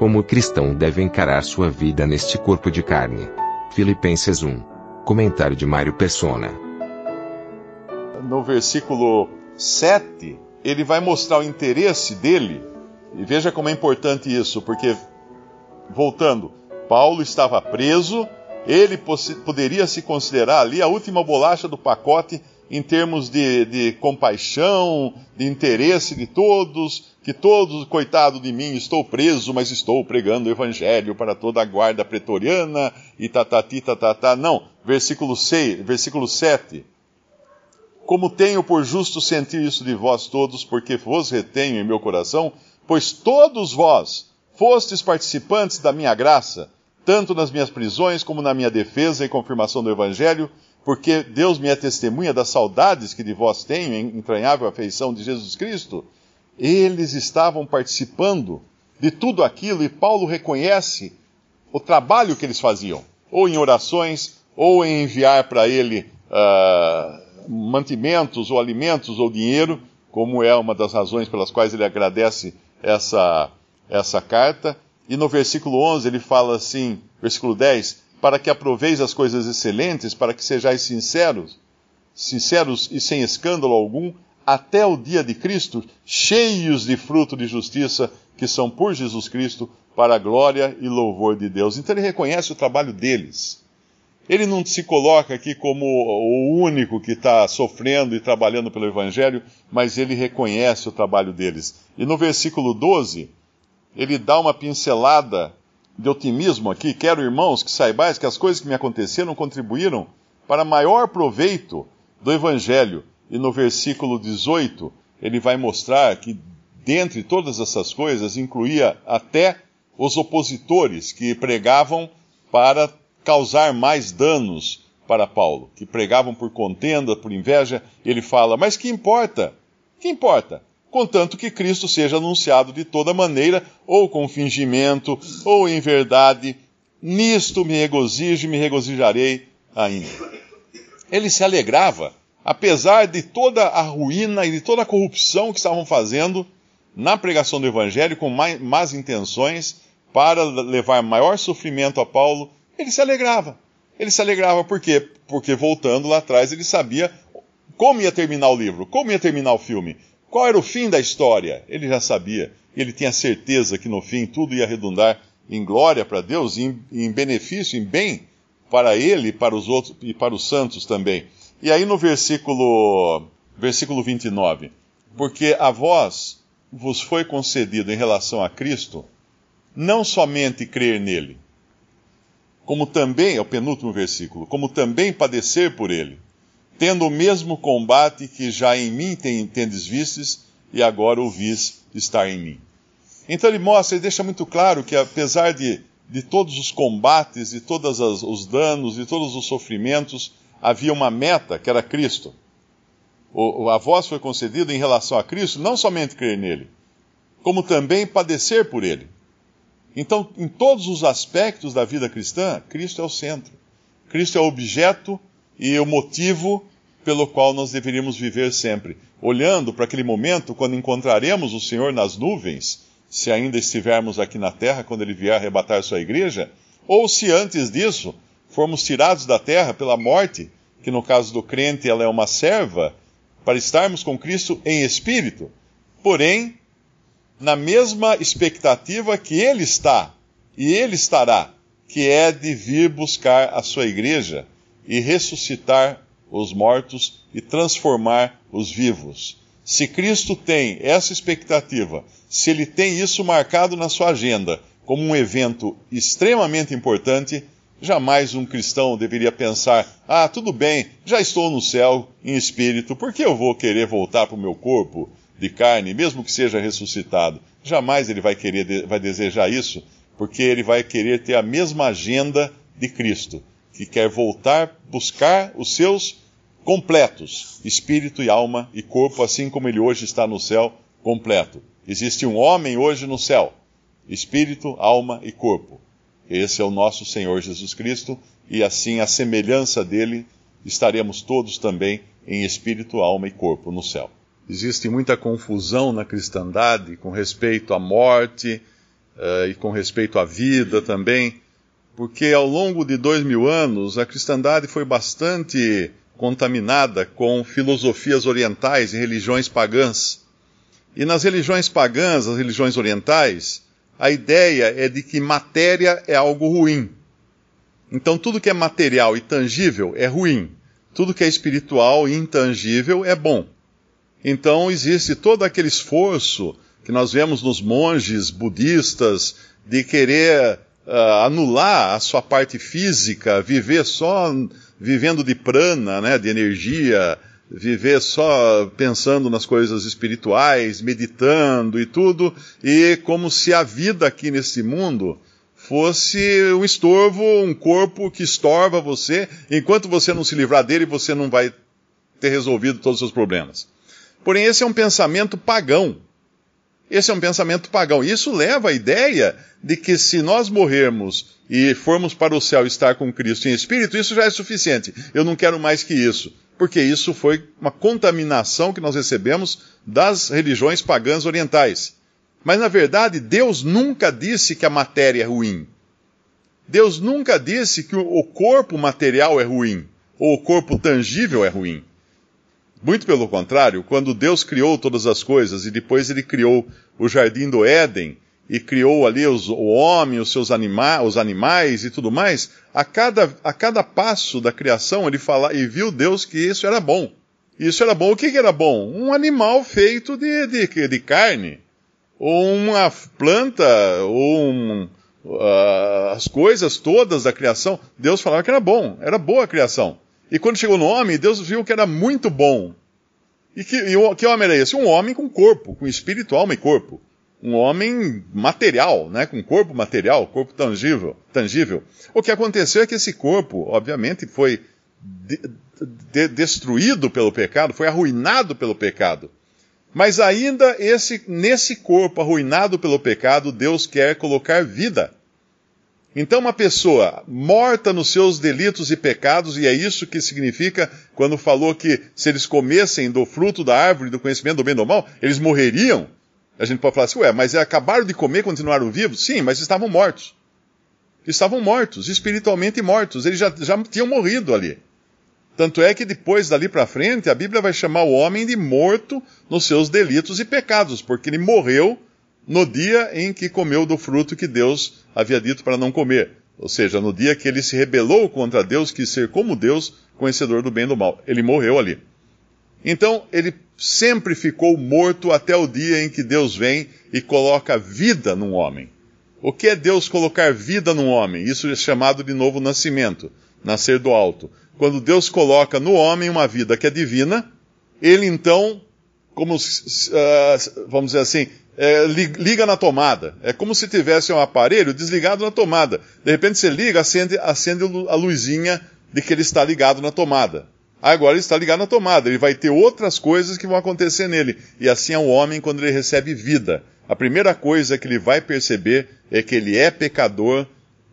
Como o cristão deve encarar sua vida neste corpo de carne. Filipenses 1. Comentário de Mário Persona. No versículo 7, ele vai mostrar o interesse dele e veja como é importante isso, porque, voltando, Paulo estava preso, ele poderia se considerar ali a última bolacha do pacote em termos de, de, compaixão, de interesse de todos, que todos, coitado de mim, estou preso, mas estou pregando o evangelho para toda a guarda pretoriana, e tatati, tatatá. Não, versículo 6, versículo 7. Como tenho por justo sentir isso de vós todos, porque vos retenho em meu coração, pois todos vós fostes participantes da minha graça, tanto nas minhas prisões como na minha defesa e confirmação do Evangelho, porque Deus me é testemunha das saudades que de vós tenho em entranhável afeição de Jesus Cristo. Eles estavam participando de tudo aquilo e Paulo reconhece o trabalho que eles faziam, ou em orações, ou em enviar para ele uh, mantimentos, ou alimentos, ou dinheiro, como é uma das razões pelas quais ele agradece essa, essa carta. E no versículo 11 ele fala assim, versículo 10, para que aproveis as coisas excelentes, para que sejais sinceros, sinceros e sem escândalo algum, até o dia de Cristo, cheios de fruto de justiça, que são por Jesus Cristo, para a glória e louvor de Deus. Então ele reconhece o trabalho deles. Ele não se coloca aqui como o único que está sofrendo e trabalhando pelo Evangelho, mas ele reconhece o trabalho deles. E no versículo 12, ele dá uma pincelada de otimismo aqui. Quero, irmãos, que saibais que as coisas que me aconteceram contribuíram para maior proveito do Evangelho. E no versículo 18, ele vai mostrar que, dentre todas essas coisas, incluía até os opositores que pregavam para causar mais danos para Paulo, que pregavam por contenda, por inveja. Ele fala: Mas que importa? Que importa? Contanto que Cristo seja anunciado de toda maneira, ou com fingimento, ou em verdade, nisto me regozijo e me regozijarei ainda. Ele se alegrava, apesar de toda a ruína e de toda a corrupção que estavam fazendo na pregação do Evangelho, com más intenções, para levar maior sofrimento a Paulo ele se alegrava. Ele se alegrava por quê? Porque voltando lá atrás, ele sabia como ia terminar o livro, como ia terminar o filme, qual era o fim da história. Ele já sabia. Ele tinha certeza que no fim tudo ia redundar em glória para Deus, em, em benefício, em bem para ele, para os outros e para os santos também. E aí no versículo, versículo 29, porque a vós vos foi concedido em relação a Cristo não somente crer nele, como também, é o penúltimo versículo, como também padecer por ele, tendo o mesmo combate que já em mim tendes vistes e agora ouvis estar em mim. Então ele mostra, ele deixa muito claro que apesar de, de todos os combates, de todos os danos, de todos os sofrimentos, havia uma meta, que era Cristo. O, a voz foi concedida em relação a Cristo, não somente crer nele, como também padecer por ele. Então, em todos os aspectos da vida cristã, Cristo é o centro. Cristo é o objeto e o motivo pelo qual nós deveríamos viver sempre. Olhando para aquele momento quando encontraremos o Senhor nas nuvens, se ainda estivermos aqui na terra, quando ele vier arrebatar sua igreja, ou se antes disso formos tirados da terra pela morte, que no caso do crente ela é uma serva, para estarmos com Cristo em espírito. Porém, na mesma expectativa que ele está e ele estará, que é de vir buscar a sua igreja e ressuscitar os mortos e transformar os vivos. Se Cristo tem essa expectativa, se ele tem isso marcado na sua agenda como um evento extremamente importante, jamais um cristão deveria pensar: ah, tudo bem, já estou no céu em espírito, por que eu vou querer voltar para o meu corpo? de carne, mesmo que seja ressuscitado. Jamais ele vai querer, vai desejar isso, porque ele vai querer ter a mesma agenda de Cristo, que quer voltar, buscar os seus completos, espírito e alma e corpo, assim como ele hoje está no céu completo. Existe um homem hoje no céu, espírito, alma e corpo. Esse é o nosso Senhor Jesus Cristo, e assim, a semelhança dele, estaremos todos também em espírito, alma e corpo no céu. Existe muita confusão na cristandade com respeito à morte uh, e com respeito à vida também, porque ao longo de dois mil anos a cristandade foi bastante contaminada com filosofias orientais e religiões pagãs. E nas religiões pagãs, as religiões orientais, a ideia é de que matéria é algo ruim. Então tudo que é material e tangível é ruim. Tudo que é espiritual e intangível é bom. Então existe todo aquele esforço que nós vemos nos monges budistas de querer uh, anular a sua parte física, viver só vivendo de prana, né, de energia, viver só pensando nas coisas espirituais, meditando e tudo, e como se a vida aqui nesse mundo fosse um estorvo, um corpo que estorva você, enquanto você não se livrar dele, você não vai ter resolvido todos os seus problemas. Porém, esse é um pensamento pagão. Esse é um pensamento pagão. Isso leva à ideia de que se nós morrermos e formos para o céu estar com Cristo em espírito, isso já é suficiente. Eu não quero mais que isso. Porque isso foi uma contaminação que nós recebemos das religiões pagãs orientais. Mas na verdade, Deus nunca disse que a matéria é ruim. Deus nunca disse que o corpo material é ruim, ou o corpo tangível é ruim. Muito pelo contrário, quando Deus criou todas as coisas e depois ele criou o jardim do Éden e criou ali os, o homem, os seus anima, os animais e tudo mais, a cada, a cada passo da criação ele fala e viu Deus que isso era bom. Isso era bom. O que, que era bom? Um animal feito de, de, de carne, ou uma planta, ou um, uh, as coisas todas da criação. Deus falava que era bom, era boa a criação. E quando chegou no homem, Deus viu que era muito bom. E que, e que homem era esse? Um homem com corpo, com espírito, alma e corpo. Um homem material, né? com corpo material, corpo tangível, tangível. O que aconteceu é que esse corpo, obviamente, foi de, de, destruído pelo pecado, foi arruinado pelo pecado. Mas ainda esse, nesse corpo arruinado pelo pecado, Deus quer colocar vida. Então, uma pessoa morta nos seus delitos e pecados, e é isso que significa quando falou que se eles comessem do fruto da árvore do conhecimento do bem e do mal, eles morreriam. A gente pode falar assim, ué, mas acabaram de comer continuaram vivos? Sim, mas estavam mortos. Estavam mortos, espiritualmente mortos. Eles já, já tinham morrido ali. Tanto é que depois dali para frente, a Bíblia vai chamar o homem de morto nos seus delitos e pecados, porque ele morreu no dia em que comeu do fruto que Deus havia dito para não comer. Ou seja, no dia que ele se rebelou contra Deus, quis ser como Deus, conhecedor do bem e do mal. Ele morreu ali. Então, ele sempre ficou morto até o dia em que Deus vem e coloca vida num homem. O que é Deus colocar vida num homem? Isso é chamado de novo nascimento, nascer do alto. Quando Deus coloca no homem uma vida que é divina, ele então, como, uh, vamos dizer assim, é, liga na tomada. É como se tivesse um aparelho desligado na tomada. De repente você liga, acende, acende a luzinha de que ele está ligado na tomada. Agora ele está ligado na tomada, ele vai ter outras coisas que vão acontecer nele. E assim é o homem quando ele recebe vida. A primeira coisa que ele vai perceber é que ele é pecador,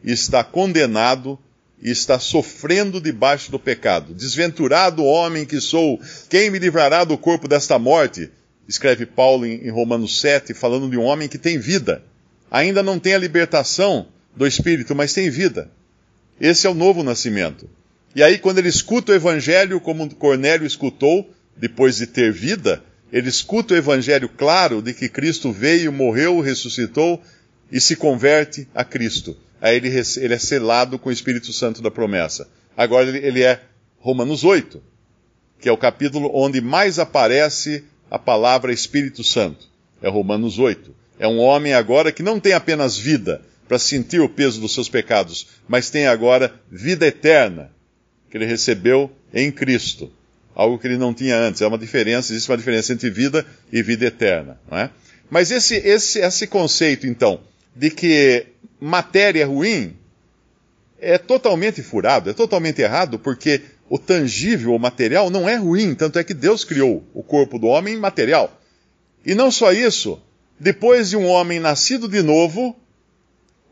está condenado e está sofrendo debaixo do pecado. Desventurado homem que sou, quem me livrará do corpo desta morte? Escreve Paulo em, Romanos 7, falando de um homem que tem vida. Ainda não tem a libertação do espírito, mas tem vida. Esse é o novo nascimento. E aí, quando ele escuta o evangelho, como Cornélio escutou, depois de ter vida, ele escuta o evangelho claro de que Cristo veio, morreu, ressuscitou e se converte a Cristo. Aí ele, ele é selado com o Espírito Santo da promessa. Agora ele, é Romanos 8, que é o capítulo onde mais aparece a palavra Espírito Santo. É Romanos 8. É um homem agora que não tem apenas vida para sentir o peso dos seus pecados, mas tem agora vida eterna que ele recebeu em Cristo. algo que ele não tinha antes. É uma diferença, existe uma diferença entre vida e vida eterna. Não é? Mas esse, esse, esse conceito, então, de que matéria é ruim, é totalmente furado, é totalmente errado, porque o tangível, o material, não é ruim, tanto é que Deus criou o corpo do homem material. E não só isso, depois de um homem nascido de novo,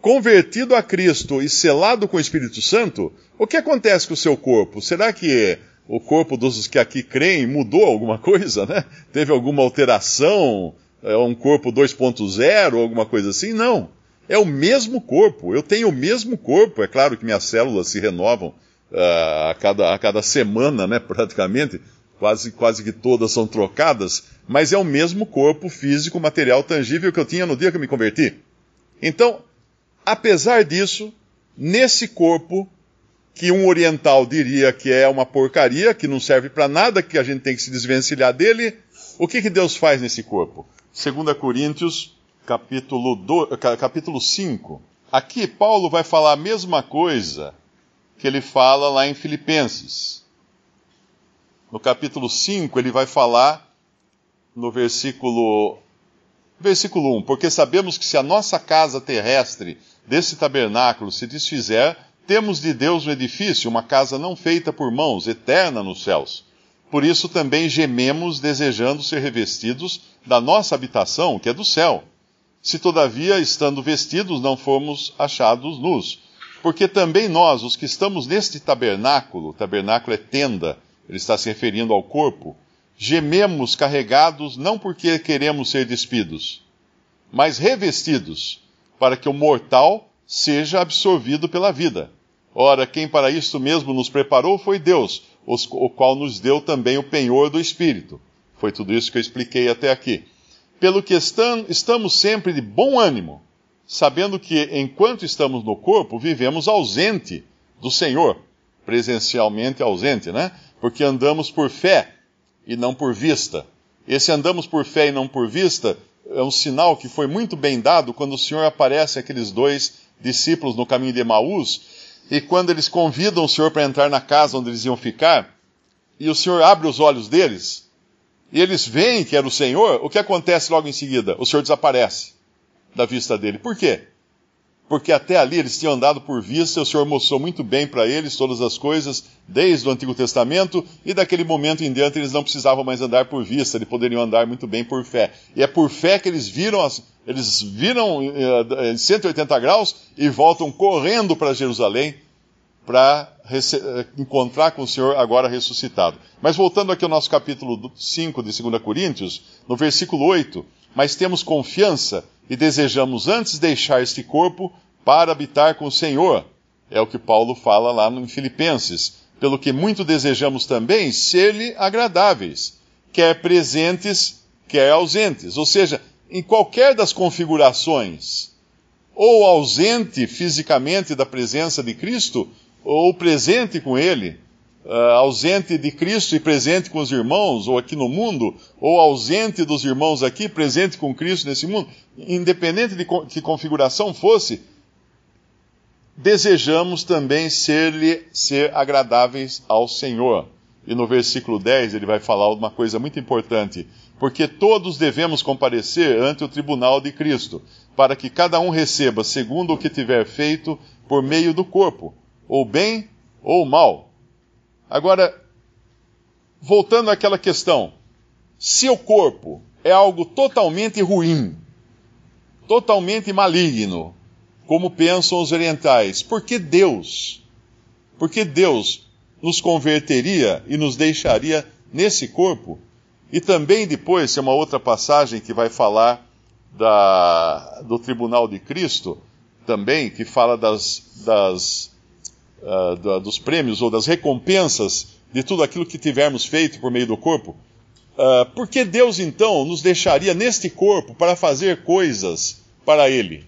convertido a Cristo e selado com o Espírito Santo, o que acontece com o seu corpo? Será que o corpo dos que aqui creem mudou alguma coisa, né? Teve alguma alteração? É um corpo 2.0, alguma coisa assim? Não. É o mesmo corpo. Eu tenho o mesmo corpo. É claro que minhas células se renovam uh, a, cada, a cada semana, né? Praticamente. Quase, quase que todas são trocadas. Mas é o mesmo corpo físico, material, tangível que eu tinha no dia que eu me converti. Então, apesar disso, nesse corpo, que um oriental diria que é uma porcaria, que não serve para nada, que a gente tem que se desvencilhar dele, o que, que Deus faz nesse corpo? 2 Coríntios capítulo, do, capítulo 5. Aqui Paulo vai falar a mesma coisa que ele fala lá em Filipenses. No capítulo 5, ele vai falar no versículo, versículo 1: Porque sabemos que se a nossa casa terrestre desse tabernáculo se desfizer, temos de Deus um edifício, uma casa não feita por mãos, eterna nos céus. Por isso também gememos, desejando ser revestidos da nossa habitação, que é do céu se todavia, estando vestidos, não fomos achados nus. Porque também nós, os que estamos neste tabernáculo, tabernáculo é tenda, ele está se referindo ao corpo, gememos carregados não porque queremos ser despidos, mas revestidos, para que o mortal seja absorvido pela vida. Ora, quem para isto mesmo nos preparou foi Deus, o qual nos deu também o penhor do Espírito. Foi tudo isso que eu expliquei até aqui pelo que estamos sempre de bom ânimo, sabendo que enquanto estamos no corpo, vivemos ausente do Senhor, presencialmente ausente, né? Porque andamos por fé e não por vista. Esse andamos por fé e não por vista é um sinal que foi muito bem dado quando o Senhor aparece àqueles dois discípulos no caminho de Emaús, e quando eles convidam o Senhor para entrar na casa onde eles iam ficar, e o Senhor abre os olhos deles, e eles veem que era o Senhor, o que acontece logo em seguida? O Senhor desaparece da vista dele. Por quê? Porque até ali eles tinham andado por vista, o Senhor mostrou muito bem para eles todas as coisas, desde o Antigo Testamento, e daquele momento em diante eles não precisavam mais andar por vista, eles poderiam andar muito bem por fé. E é por fé que eles viram, as, eles viram eh, em 180 graus e voltam correndo para Jerusalém para eh, encontrar com o Senhor agora ressuscitado. Mas voltando aqui ao nosso capítulo 5 de 2 Coríntios, no versículo 8, mas temos confiança e desejamos antes deixar este corpo para habitar com o Senhor. É o que Paulo fala lá em Filipenses. Pelo que muito desejamos também ser-lhe agradáveis, quer presentes, quer ausentes. Ou seja, em qualquer das configurações, ou ausente fisicamente da presença de Cristo, ou presente com Ele, uh, ausente de Cristo e presente com os irmãos, ou aqui no mundo, ou ausente dos irmãos aqui, presente com Cristo nesse mundo, independente de que configuração fosse, desejamos também ser-lhe ser agradáveis ao Senhor. E no versículo 10 ele vai falar uma coisa muito importante. Porque todos devemos comparecer ante o tribunal de Cristo, para que cada um receba segundo o que tiver feito por meio do corpo ou bem ou mal. Agora, voltando àquela questão, se o corpo é algo totalmente ruim, totalmente maligno, como pensam os orientais, por que Deus? Por que Deus nos converteria e nos deixaria nesse corpo? E também depois, tem uma outra passagem que vai falar da, do tribunal de Cristo, também, que fala das, das uh, dos prêmios ou das recompensas de tudo aquilo que tivermos feito por meio do corpo, uh, por que Deus então nos deixaria neste corpo para fazer coisas para Ele?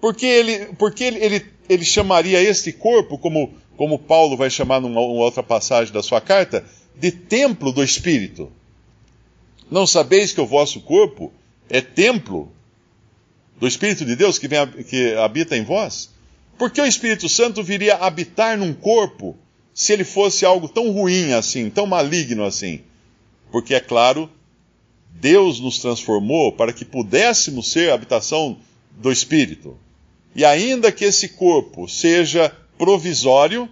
Por que Ele, por que ele, ele, ele chamaria este corpo, como, como Paulo vai chamar numa, numa outra passagem da sua carta, de templo do Espírito? Não sabeis que o vosso corpo é templo do Espírito de Deus que, vem, que habita em vós? Porque o Espírito Santo viria habitar num corpo se ele fosse algo tão ruim assim, tão maligno assim? Porque, é claro, Deus nos transformou para que pudéssemos ser a habitação do Espírito. E ainda que esse corpo seja provisório,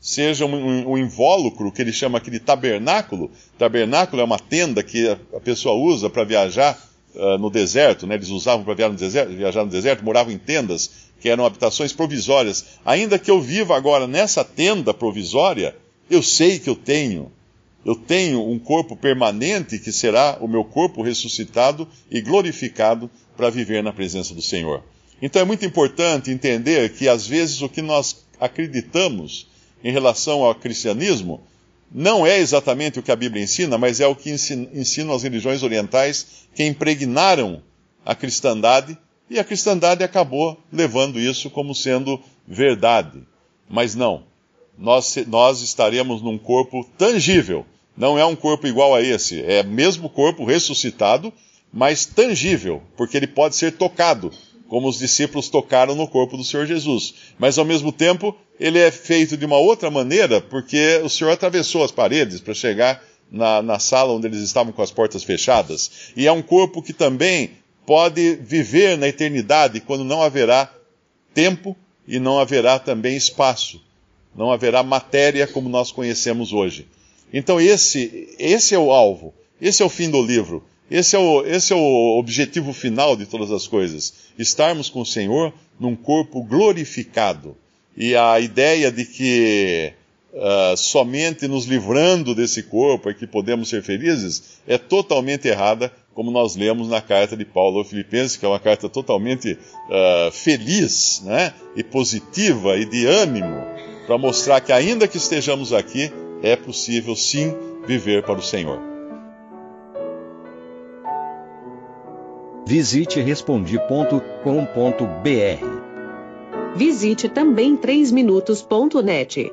seja um, um, invólucro, que ele chama aqui de tabernáculo. Tabernáculo é uma tenda que a pessoa usa para viajar uh, no deserto, né? eles usavam para viajar, viajar no deserto, moravam em tendas, que eram habitações provisórias. Ainda que eu viva agora nessa tenda provisória, eu sei que eu tenho. Eu tenho um corpo permanente que será o meu corpo ressuscitado e glorificado para viver na presença do Senhor. Então é muito importante entender que às vezes o que nós acreditamos em relação ao cristianismo não é exatamente o que a Bíblia ensina, mas é o que ensinam as religiões orientais que impregnaram a cristandade e a cristandade acabou levando isso como sendo verdade. Mas não, nós, nós estaremos num corpo tangível. Não é um corpo igual a esse, é mesmo corpo ressuscitado, mas tangível, porque ele pode ser tocado, como os discípulos tocaram no corpo do Senhor Jesus. Mas ao mesmo tempo, ele é feito de uma outra maneira, porque o Senhor atravessou as paredes para chegar na, na, sala onde eles estavam com as portas fechadas. E é um corpo que também pode viver na eternidade, quando não haverá tempo e não haverá também espaço. Não haverá matéria como nós conhecemos hoje. Então, esse, esse é o alvo, esse é o fim do livro. Esse é, o, esse é o objetivo final de todas as coisas: estarmos com o Senhor num corpo glorificado. E a ideia de que uh, somente nos livrando desse corpo é que podemos ser felizes é totalmente errada, como nós lemos na carta de Paulo aos Filipenses, que é uma carta totalmente uh, feliz né, e positiva e de ânimo, para mostrar que, ainda que estejamos aqui, é possível sim viver para o Senhor. Visite respondi.com.br. Visite também 3minutos.net.